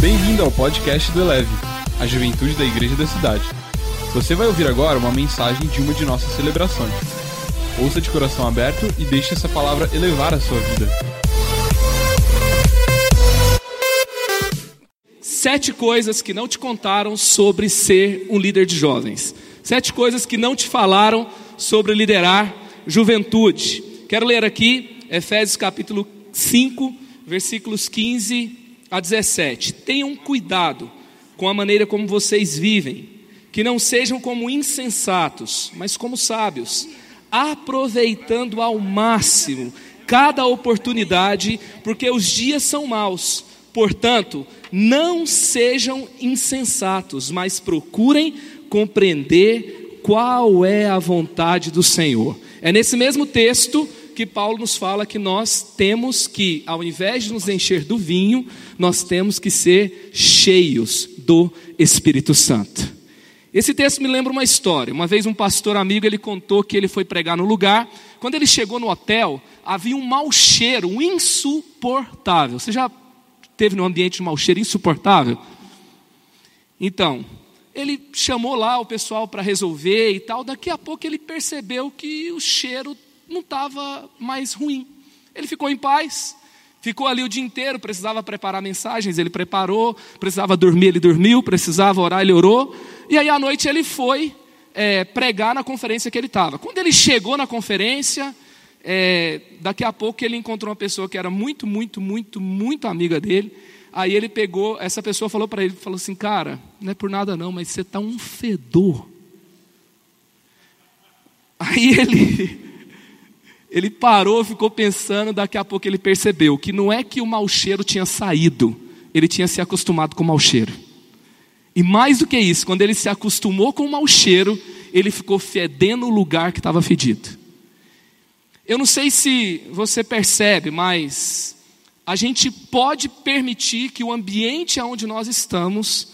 Bem-vindo ao podcast do Eleve, a juventude da igreja da cidade. Você vai ouvir agora uma mensagem de uma de nossas celebrações. Ouça de coração aberto e deixe essa palavra elevar a sua vida. Sete coisas que não te contaram sobre ser um líder de jovens. Sete coisas que não te falaram sobre liderar juventude. Quero ler aqui Efésios capítulo 5, versículos 15 a 17. Tenham cuidado com a maneira como vocês vivem, que não sejam como insensatos, mas como sábios, aproveitando ao máximo cada oportunidade, porque os dias são maus. Portanto, não sejam insensatos, mas procurem compreender qual é a vontade do Senhor. É nesse mesmo texto que Paulo nos fala que nós temos que, ao invés de nos encher do vinho, nós temos que ser cheios do Espírito Santo. Esse texto me lembra uma história. Uma vez um pastor amigo ele contou que ele foi pregar no lugar. Quando ele chegou no hotel, havia um mau cheiro, um insuportável. Você já teve num ambiente de mau cheiro insuportável? Então, ele chamou lá o pessoal para resolver e tal. Daqui a pouco ele percebeu que o cheiro não estava mais ruim. Ele ficou em paz, ficou ali o dia inteiro, precisava preparar mensagens, ele preparou, precisava dormir, ele dormiu, precisava orar, ele orou. E aí à noite ele foi é, pregar na conferência que ele estava. Quando ele chegou na conferência, é, daqui a pouco ele encontrou uma pessoa que era muito, muito, muito, muito amiga dele. Aí ele pegou, essa pessoa falou para ele, falou assim, cara, não é por nada não, mas você está um fedor. Aí ele, ele parou, ficou pensando, daqui a pouco ele percebeu que não é que o mau cheiro tinha saído, ele tinha se acostumado com o mau cheiro. E mais do que isso, quando ele se acostumou com o mau cheiro, ele ficou fedendo o lugar que estava fedido. Eu não sei se você percebe, mas a gente pode permitir que o ambiente onde nós estamos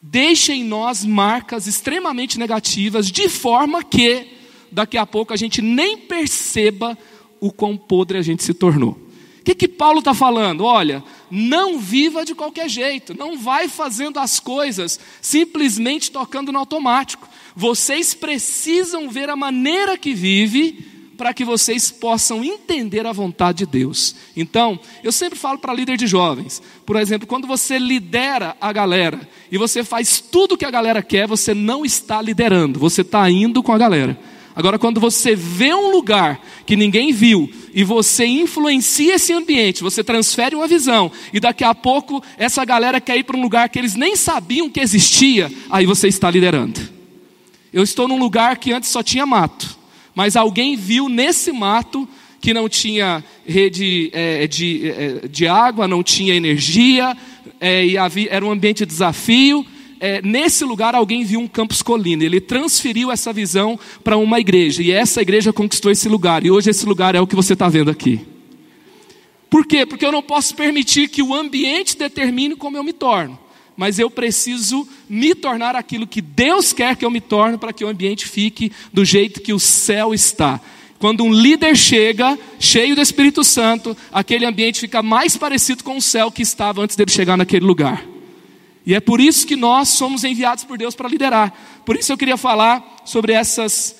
deixe em nós marcas extremamente negativas, de forma que daqui a pouco a gente nem perceba o quão podre a gente se tornou. O que, que Paulo está falando? Olha, não viva de qualquer jeito, não vai fazendo as coisas simplesmente tocando no automático. Vocês precisam ver a maneira que vive para que vocês possam entender a vontade de Deus. Então, eu sempre falo para líder de jovens, por exemplo, quando você lidera a galera e você faz tudo o que a galera quer, você não está liderando, você está indo com a galera. Agora, quando você vê um lugar que ninguém viu e você influencia esse ambiente, você transfere uma visão e daqui a pouco essa galera quer ir para um lugar que eles nem sabiam que existia, aí você está liderando. Eu estou num lugar que antes só tinha mato mas alguém viu nesse mato que não tinha rede é, de, é, de água, não tinha energia, é, e havia, era um ambiente de desafio. É, nesse lugar alguém viu um campus colina, ele transferiu essa visão para uma igreja, e essa igreja conquistou esse lugar, e hoje esse lugar é o que você está vendo aqui. Por quê? Porque eu não posso permitir que o ambiente determine como eu me torno mas eu preciso me tornar aquilo que Deus quer que eu me torne para que o ambiente fique do jeito que o céu está. Quando um líder chega, cheio do Espírito Santo, aquele ambiente fica mais parecido com o céu que estava antes dele chegar naquele lugar. E é por isso que nós somos enviados por Deus para liderar. Por isso eu queria falar sobre essas,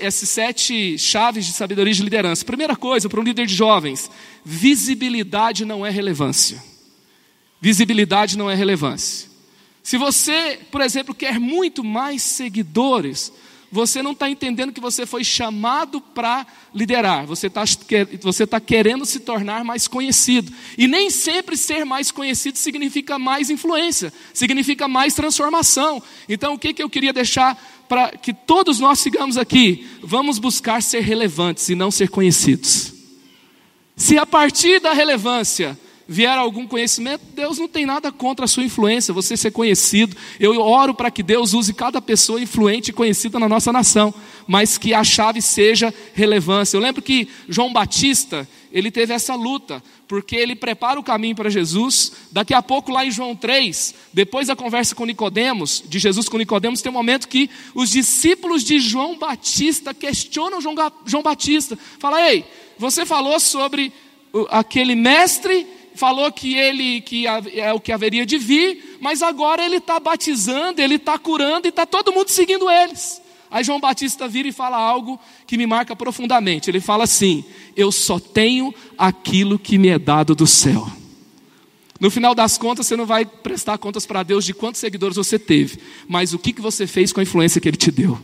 essas sete chaves de sabedoria de liderança. Primeira coisa, para um líder de jovens: visibilidade não é relevância. Visibilidade não é relevância. Se você, por exemplo, quer muito mais seguidores, você não está entendendo que você foi chamado para liderar, você está você tá querendo se tornar mais conhecido. E nem sempre ser mais conhecido significa mais influência, significa mais transformação. Então, o que, que eu queria deixar para que todos nós sigamos aqui? Vamos buscar ser relevantes e não ser conhecidos. Se a partir da relevância vier algum conhecimento, Deus não tem nada contra a sua influência, você ser conhecido. Eu oro para que Deus use cada pessoa influente e conhecida na nossa nação, mas que a chave seja relevância. Eu lembro que João Batista, ele teve essa luta, porque ele prepara o caminho para Jesus. Daqui a pouco, lá em João 3, depois da conversa com Nicodemos, de Jesus com Nicodemos, tem um momento que os discípulos de João Batista questionam João, João Batista. Fala, ei, você falou sobre aquele mestre falou que ele que é o que haveria de vir, mas agora ele está batizando, ele está curando e está todo mundo seguindo eles. Aí João Batista vira e fala algo que me marca profundamente. Ele fala assim: Eu só tenho aquilo que me é dado do céu. No final das contas, você não vai prestar contas para Deus de quantos seguidores você teve, mas o que, que você fez com a influência que Ele te deu.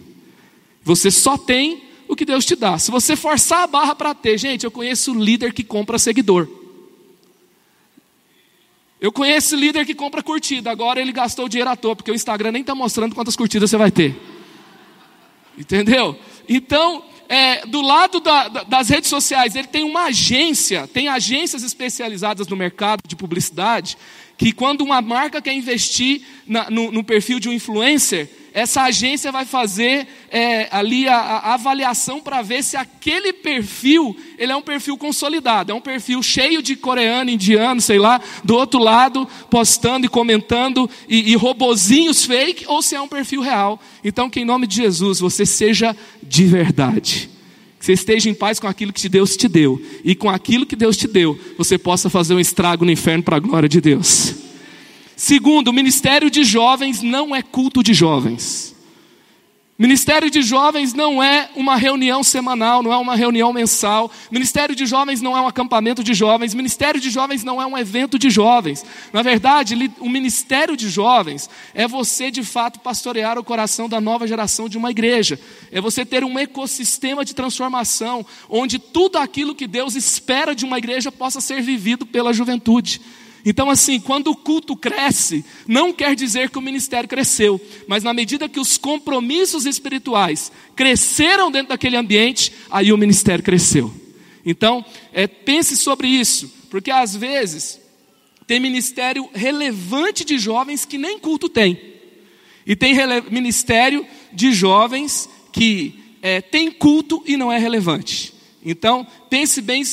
Você só tem o que Deus te dá. Se você forçar a barra para ter, gente, eu conheço líder que compra seguidor. Eu conheço líder que compra curtida, agora ele gastou dinheiro à toa, porque o Instagram nem está mostrando quantas curtidas você vai ter. Entendeu? Então, é, do lado da, das redes sociais, ele tem uma agência, tem agências especializadas no mercado de publicidade, que quando uma marca quer investir na, no, no perfil de um influencer, essa agência vai fazer é, ali a, a avaliação para ver se aquele perfil ele é um perfil consolidado, é um perfil cheio de coreano, indiano, sei lá, do outro lado postando e comentando e, e robozinhos fake, ou se é um perfil real. Então, que em nome de Jesus você seja de verdade. Que você esteja em paz com aquilo que Deus te deu. E com aquilo que Deus te deu, você possa fazer um estrago no inferno para a glória de Deus. Segundo, o ministério de jovens não é culto de jovens. Ministério de Jovens não é uma reunião semanal, não é uma reunião mensal. Ministério de Jovens não é um acampamento de jovens. Ministério de Jovens não é um evento de jovens. Na verdade, o Ministério de Jovens é você de fato pastorear o coração da nova geração de uma igreja. É você ter um ecossistema de transformação, onde tudo aquilo que Deus espera de uma igreja possa ser vivido pela juventude. Então, assim, quando o culto cresce, não quer dizer que o ministério cresceu, mas na medida que os compromissos espirituais cresceram dentro daquele ambiente, aí o ministério cresceu. Então, é, pense sobre isso, porque às vezes tem ministério relevante de jovens que nem culto tem, e tem ministério de jovens que é, tem culto e não é relevante. Então, pense bem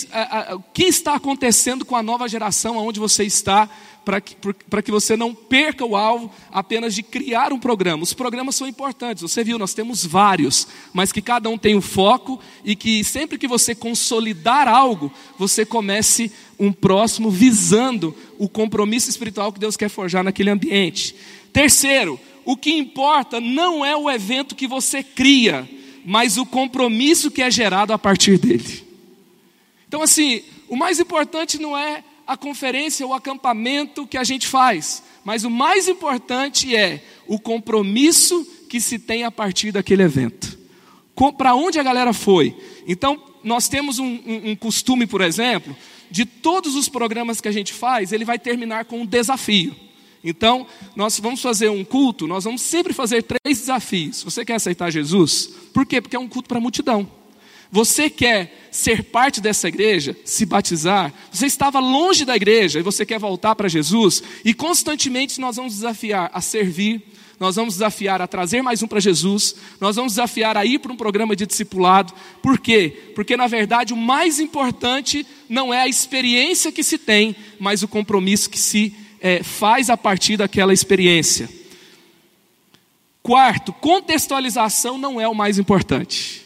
o que está acontecendo com a nova geração, aonde você está, para que, que você não perca o alvo apenas de criar um programa. Os programas são importantes, você viu, nós temos vários, mas que cada um tem um foco e que sempre que você consolidar algo, você comece um próximo visando o compromisso espiritual que Deus quer forjar naquele ambiente. Terceiro, o que importa não é o evento que você cria, mas o compromisso que é gerado a partir dele. Então, assim, o mais importante não é a conferência ou o acampamento que a gente faz, mas o mais importante é o compromisso que se tem a partir daquele evento. Para onde a galera foi? Então, nós temos um, um, um costume, por exemplo, de todos os programas que a gente faz, ele vai terminar com um desafio. Então, nós vamos fazer um culto, nós vamos sempre fazer três desafios. Você quer aceitar Jesus? Por quê? Porque é um culto para a multidão. Você quer ser parte dessa igreja, se batizar, você estava longe da igreja e você quer voltar para Jesus, e constantemente nós vamos desafiar a servir, nós vamos desafiar a trazer mais um para Jesus, nós vamos desafiar a ir para um programa de discipulado. Por quê? Porque na verdade o mais importante não é a experiência que se tem, mas o compromisso que se é, faz a partir daquela experiência. Quarto, contextualização não é o mais importante.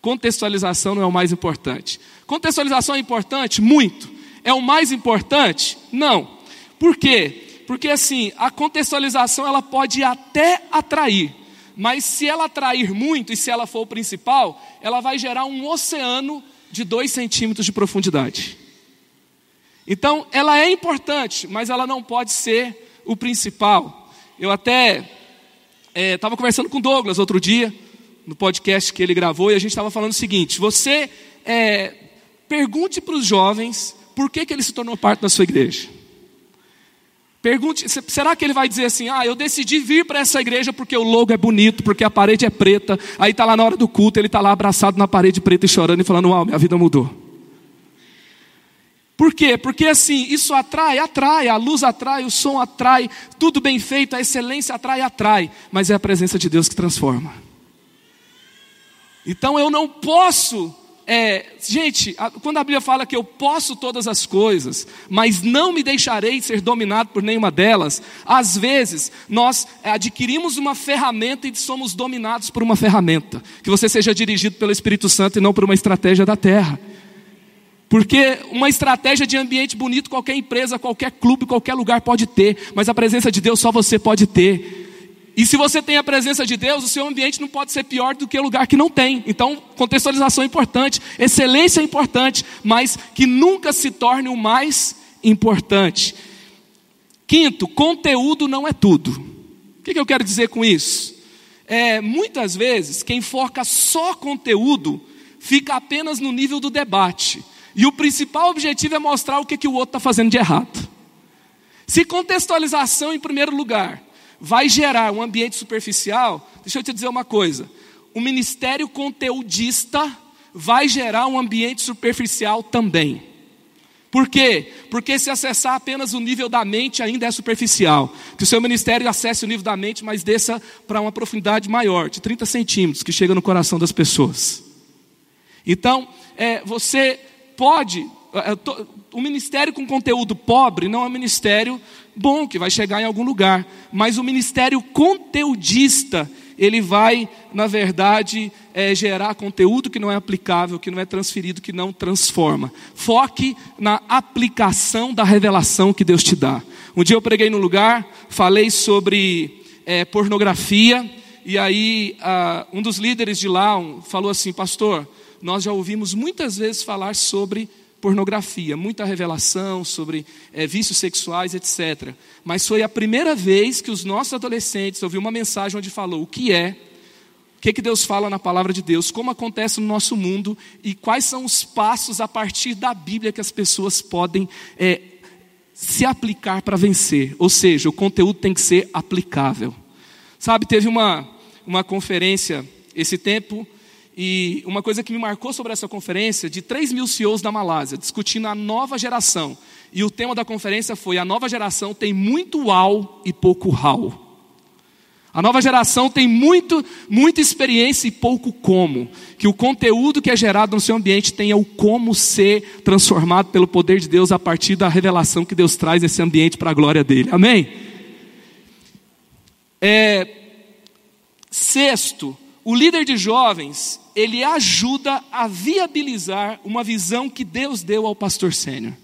Contextualização não é o mais importante. Contextualização é importante? Muito. É o mais importante? Não. Por quê? Porque assim, a contextualização ela pode até atrair, mas se ela atrair muito e se ela for o principal, ela vai gerar um oceano de dois centímetros de profundidade. Então, ela é importante, mas ela não pode ser o principal. Eu até estava é, conversando com Douglas outro dia, no podcast que ele gravou, e a gente estava falando o seguinte: você é, pergunte para os jovens por que, que ele se tornou parte da sua igreja. Pergunte, será que ele vai dizer assim: ah, eu decidi vir para essa igreja porque o logo é bonito, porque a parede é preta, aí está lá na hora do culto, ele está lá abraçado na parede preta e chorando e falando: uau, minha vida mudou. Por quê? Porque assim, isso atrai, atrai, a luz atrai, o som atrai, tudo bem feito, a excelência atrai, atrai, mas é a presença de Deus que transforma. Então eu não posso, é, gente, quando a Bíblia fala que eu posso todas as coisas, mas não me deixarei ser dominado por nenhuma delas, às vezes nós adquirimos uma ferramenta e somos dominados por uma ferramenta, que você seja dirigido pelo Espírito Santo e não por uma estratégia da terra. Porque uma estratégia de ambiente bonito qualquer empresa, qualquer clube, qualquer lugar pode ter, mas a presença de Deus só você pode ter. E se você tem a presença de Deus, o seu ambiente não pode ser pior do que o lugar que não tem. Então, contextualização é importante, excelência é importante, mas que nunca se torne o mais importante. Quinto, conteúdo não é tudo. O que, eu quero dizer com isso? É, muitas vezes, quem foca só conteúdo fica apenas no nível do debate. E o principal objetivo é mostrar o que, que o outro está fazendo de errado. Se contextualização, em primeiro lugar, vai gerar um ambiente superficial, deixa eu te dizer uma coisa: o ministério conteudista vai gerar um ambiente superficial também. Por quê? Porque se acessar apenas o nível da mente ainda é superficial. Que o seu ministério acesse o nível da mente, mas desça para uma profundidade maior, de 30 centímetros, que chega no coração das pessoas. Então, é, você pode. É, o ministério com conteúdo pobre não é um ministério bom, que vai chegar em algum lugar. Mas o ministério conteudista, ele vai, na verdade, é, gerar conteúdo que não é aplicável, que não é transferido, que não transforma. Foque na aplicação da revelação que Deus te dá. Um dia eu preguei num lugar, falei sobre é, pornografia, e aí um dos líderes de lá um, falou assim: Pastor, nós já ouvimos muitas vezes falar sobre pornografia, muita revelação sobre é, vícios sexuais, etc. Mas foi a primeira vez que os nossos adolescentes ouviram uma mensagem onde falou o que é, o que, que Deus fala na palavra de Deus, como acontece no nosso mundo e quais são os passos a partir da Bíblia que as pessoas podem é, se aplicar para vencer. Ou seja, o conteúdo tem que ser aplicável. Sabe, teve uma, uma conferência esse tempo e uma coisa que me marcou sobre essa conferência, de 3 mil CEOs da Malásia, discutindo a nova geração. E o tema da conferência foi: a nova geração tem muito uau e pouco how. A nova geração tem muito, muita experiência e pouco como. Que o conteúdo que é gerado no seu ambiente tenha o como ser transformado pelo poder de Deus a partir da revelação que Deus traz nesse ambiente para a glória dele. Amém? É, sexto, o líder de jovens, ele ajuda a viabilizar uma visão que Deus deu ao pastor sênior.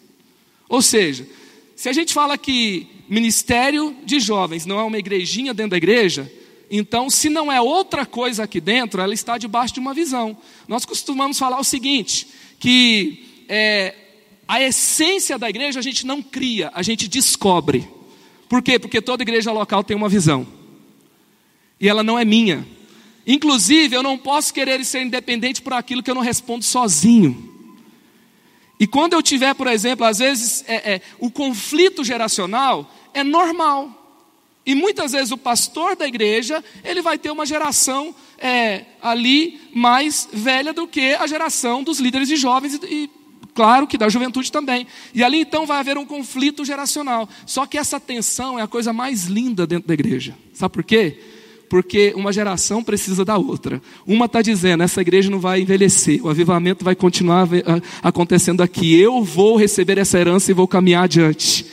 Ou seja, se a gente fala que ministério de jovens não é uma igrejinha dentro da igreja, então, se não é outra coisa aqui dentro, ela está debaixo de uma visão. Nós costumamos falar o seguinte: que é, a essência da igreja a gente não cria, a gente descobre. Por quê? Porque toda igreja local tem uma visão. E ela não é minha, Inclusive, eu não posso querer ser independente por aquilo que eu não respondo sozinho. E quando eu tiver, por exemplo, às vezes é, é, o conflito geracional é normal. E muitas vezes o pastor da igreja ele vai ter uma geração é, ali mais velha do que a geração dos líderes de jovens e, e claro que da juventude também. E ali então vai haver um conflito geracional. Só que essa tensão é a coisa mais linda dentro da igreja. Sabe por quê? Porque uma geração precisa da outra. Uma está dizendo: essa igreja não vai envelhecer, o avivamento vai continuar acontecendo aqui. Eu vou receber essa herança e vou caminhar adiante.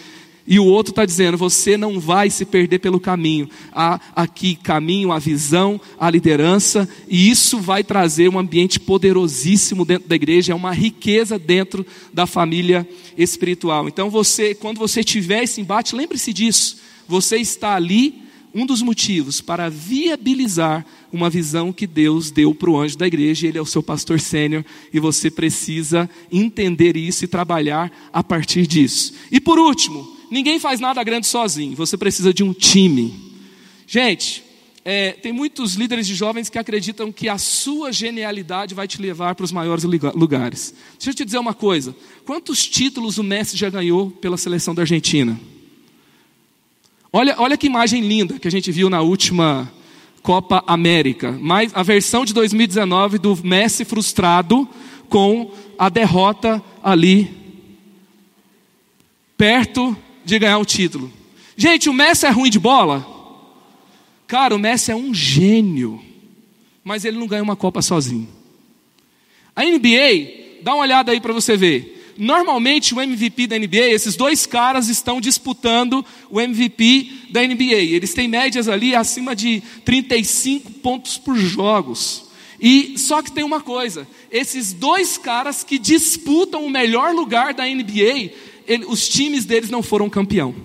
E o outro está dizendo: você não vai se perder pelo caminho. Há aqui caminho, a visão, a liderança, e isso vai trazer um ambiente poderosíssimo dentro da igreja, é uma riqueza dentro da família espiritual. Então você, quando você tiver esse embate, lembre-se disso. Você está ali um dos motivos para viabilizar uma visão que Deus deu para o anjo da igreja, ele é o seu pastor sênior, e você precisa entender isso e trabalhar a partir disso. E por último, ninguém faz nada grande sozinho, você precisa de um time. Gente, é, tem muitos líderes de jovens que acreditam que a sua genialidade vai te levar para os maiores lugares. Deixa eu te dizer uma coisa: quantos títulos o Messi já ganhou pela seleção da Argentina? Olha, olha que imagem linda que a gente viu na última Copa América. Mais a versão de 2019 do Messi frustrado com a derrota ali perto de ganhar o título. Gente, o Messi é ruim de bola? Cara, o Messi é um gênio, mas ele não ganha uma Copa sozinho. A NBA, dá uma olhada aí para você ver. Normalmente o MVP da NBA, esses dois caras estão disputando o MVP da NBA. Eles têm médias ali acima de 35 pontos por jogos. E só que tem uma coisa: esses dois caras que disputam o melhor lugar da NBA, ele, os times deles não foram campeão.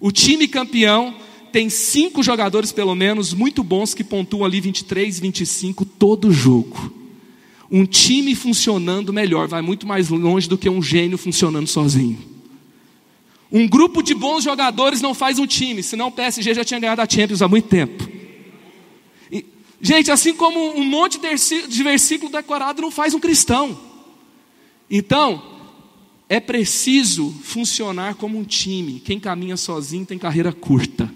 O time campeão tem cinco jogadores, pelo menos, muito bons que pontuam ali 23, 25 todo jogo. Um time funcionando melhor vai muito mais longe do que um gênio funcionando sozinho. Um grupo de bons jogadores não faz um time, senão o PSG já tinha ganhado a Champions há muito tempo. E, gente, assim como um monte de versículo decorado não faz um cristão. Então, é preciso funcionar como um time. Quem caminha sozinho tem carreira curta.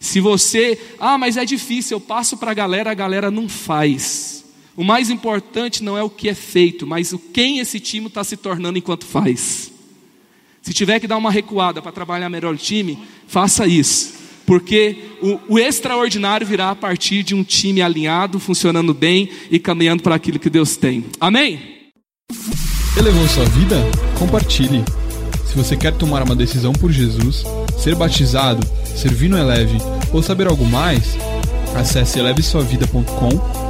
Se você, ah, mas é difícil, eu passo para a galera, a galera não faz. O mais importante não é o que é feito, mas o quem esse time está se tornando enquanto faz. Se tiver que dar uma recuada para trabalhar melhor o time, faça isso. Porque o, o extraordinário virá a partir de um time alinhado, funcionando bem e caminhando para aquilo que Deus tem. Amém? Elevou sua vida? Compartilhe. Se você quer tomar uma decisão por Jesus, ser batizado, servir no Eleve ou saber algo mais, acesse elevesuavida.com